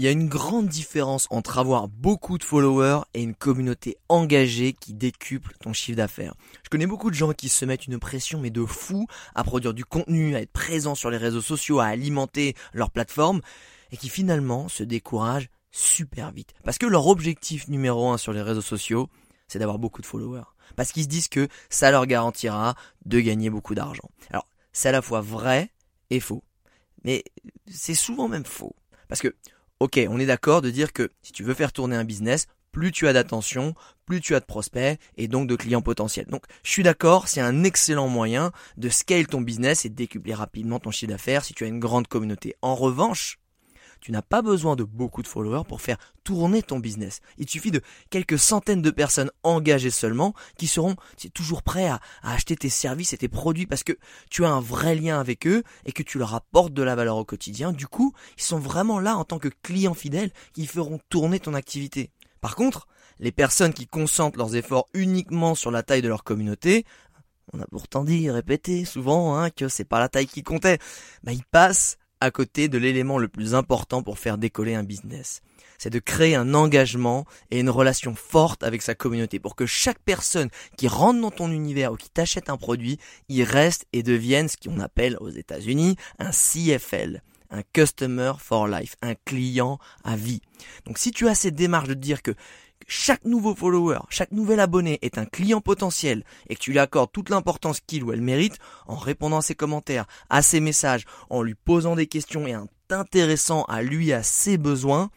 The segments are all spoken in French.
Il y a une grande différence entre avoir beaucoup de followers et une communauté engagée qui décuple ton chiffre d'affaires. Je connais beaucoup de gens qui se mettent une pression mais de fou à produire du contenu, à être présents sur les réseaux sociaux, à alimenter leur plateforme et qui finalement se découragent super vite. Parce que leur objectif numéro un sur les réseaux sociaux, c'est d'avoir beaucoup de followers. Parce qu'ils se disent que ça leur garantira de gagner beaucoup d'argent. Alors, c'est à la fois vrai et faux. Mais c'est souvent même faux. Parce que, ok, on est d'accord de dire que si tu veux faire tourner un business, plus tu as d'attention, plus tu as de prospects et donc de clients potentiels. Donc je suis d'accord, c'est un excellent moyen de scale ton business et de décupler rapidement ton chiffre d'affaires si tu as une grande communauté. En revanche, tu n'as pas besoin de beaucoup de followers pour faire tourner ton business. Il suffit de quelques centaines de personnes engagées seulement qui seront toujours prêts à, acheter tes services et tes produits parce que tu as un vrai lien avec eux et que tu leur apportes de la valeur au quotidien. Du coup, ils sont vraiment là en tant que clients fidèles qui feront tourner ton activité. Par contre, les personnes qui concentrent leurs efforts uniquement sur la taille de leur communauté, on a pourtant dit répété souvent hein, que c'est pas la taille qui comptait, bah, ils passent à côté de l'élément le plus important pour faire décoller un business. C'est de créer un engagement et une relation forte avec sa communauté pour que chaque personne qui rentre dans ton univers ou qui t'achète un produit y reste et devienne ce qu'on appelle aux États-Unis un CFL un customer for life, un client à vie. Donc si tu as cette démarche de dire que chaque nouveau follower, chaque nouvel abonné est un client potentiel et que tu lui accordes toute l'importance qu'il ou elle mérite en répondant à ses commentaires, à ses messages, en lui posant des questions et en t'intéressant à lui, à ses besoins,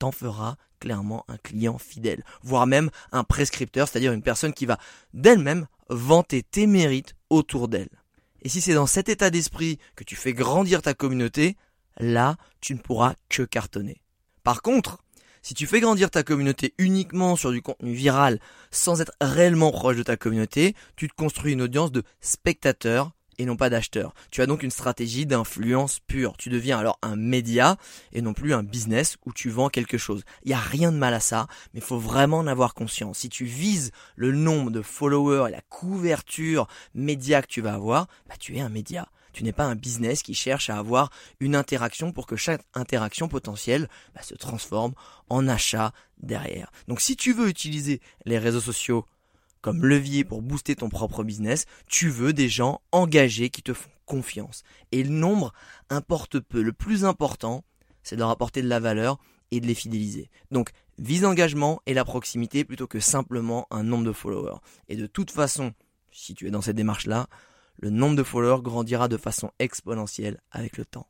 t'en feras clairement un client fidèle, voire même un prescripteur, c'est-à-dire une personne qui va d'elle-même vanter tes mérites autour d'elle. Et si c'est dans cet état d'esprit que tu fais grandir ta communauté, là, tu ne pourras que cartonner. Par contre, si tu fais grandir ta communauté uniquement sur du contenu viral sans être réellement proche de ta communauté, tu te construis une audience de spectateurs et non pas d'acheteurs. Tu as donc une stratégie d'influence pure. Tu deviens alors un média et non plus un business où tu vends quelque chose. Il n'y a rien de mal à ça, mais il faut vraiment en avoir conscience. Si tu vises le nombre de followers et la couverture média que tu vas avoir, bah tu es un média. Tu n'es pas un business qui cherche à avoir une interaction pour que chaque interaction potentielle bah, se transforme en achat derrière. Donc si tu veux utiliser les réseaux sociaux comme levier pour booster ton propre business, tu veux des gens engagés qui te font confiance. Et le nombre importe peu. Le plus important, c'est de leur apporter de la valeur et de les fidéliser. Donc, vise l'engagement et la proximité plutôt que simplement un nombre de followers. Et de toute façon, si tu es dans cette démarche-là, le nombre de followers grandira de façon exponentielle avec le temps.